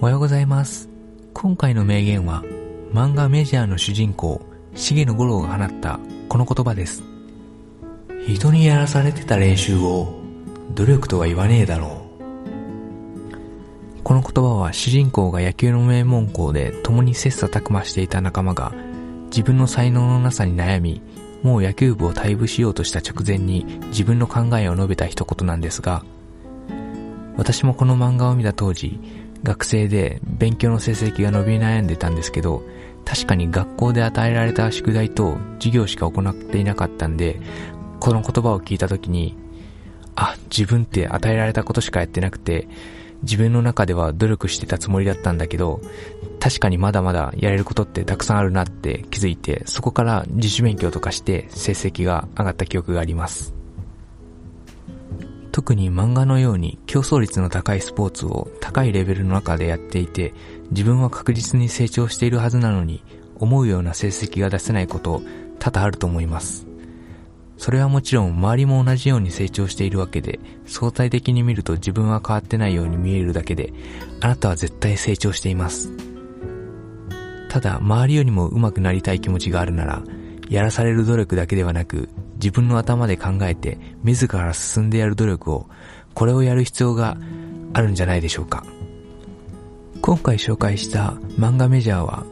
おはようございます。今回の名言は、漫画メジャーの主人公、重野五郎が放ったこの言葉です。人にやらされてた練習を、努力とは言わねえだろう。この言葉は主人公が野球の名門校で共に切磋琢磨していた仲間が、自分の才能のなさに悩み、もう野球部を退部しようとした直前に自分の考えを述べた一言なんですが、私もこの漫画を見た当時、学生で勉強の成績が伸び悩んでたんですけど、確かに学校で与えられた宿題と授業しか行っていなかったんで、この言葉を聞いた時に、あ、自分って与えられたことしかやってなくて、自分の中では努力してたつもりだったんだけど、確かにまだまだやれることってたくさんあるなって気づいて、そこから自主勉強とかして成績が上がった記憶があります。特に漫画のように競争率の高いスポーツを高いレベルの中でやっていて、自分は確実に成長しているはずなのに、思うような成績が出せないこと多々あると思います。それはもちろん周りも同じように成長しているわけで、相対的に見ると自分は変わってないように見えるだけで、あなたは絶対成長しています。ただ、周りよりも上手くなりたい気持ちがあるなら、やらされる努力だけではなく、自分の頭で考えて、自ら進んでやる努力を、これをやる必要があるんじゃないでしょうか。今回紹介した漫画メジャーは、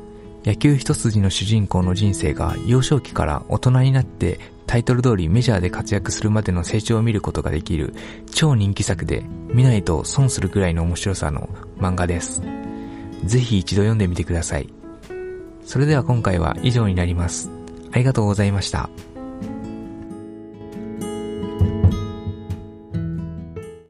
野球一筋の主人公の人生が幼少期から大人になってタイトル通りメジャーで活躍するまでの成長を見ることができる超人気作で見ないと損するくらいの面白さの漫画です。ぜひ一度読んでみてください。それでは今回は以上になります。ありがとうございました。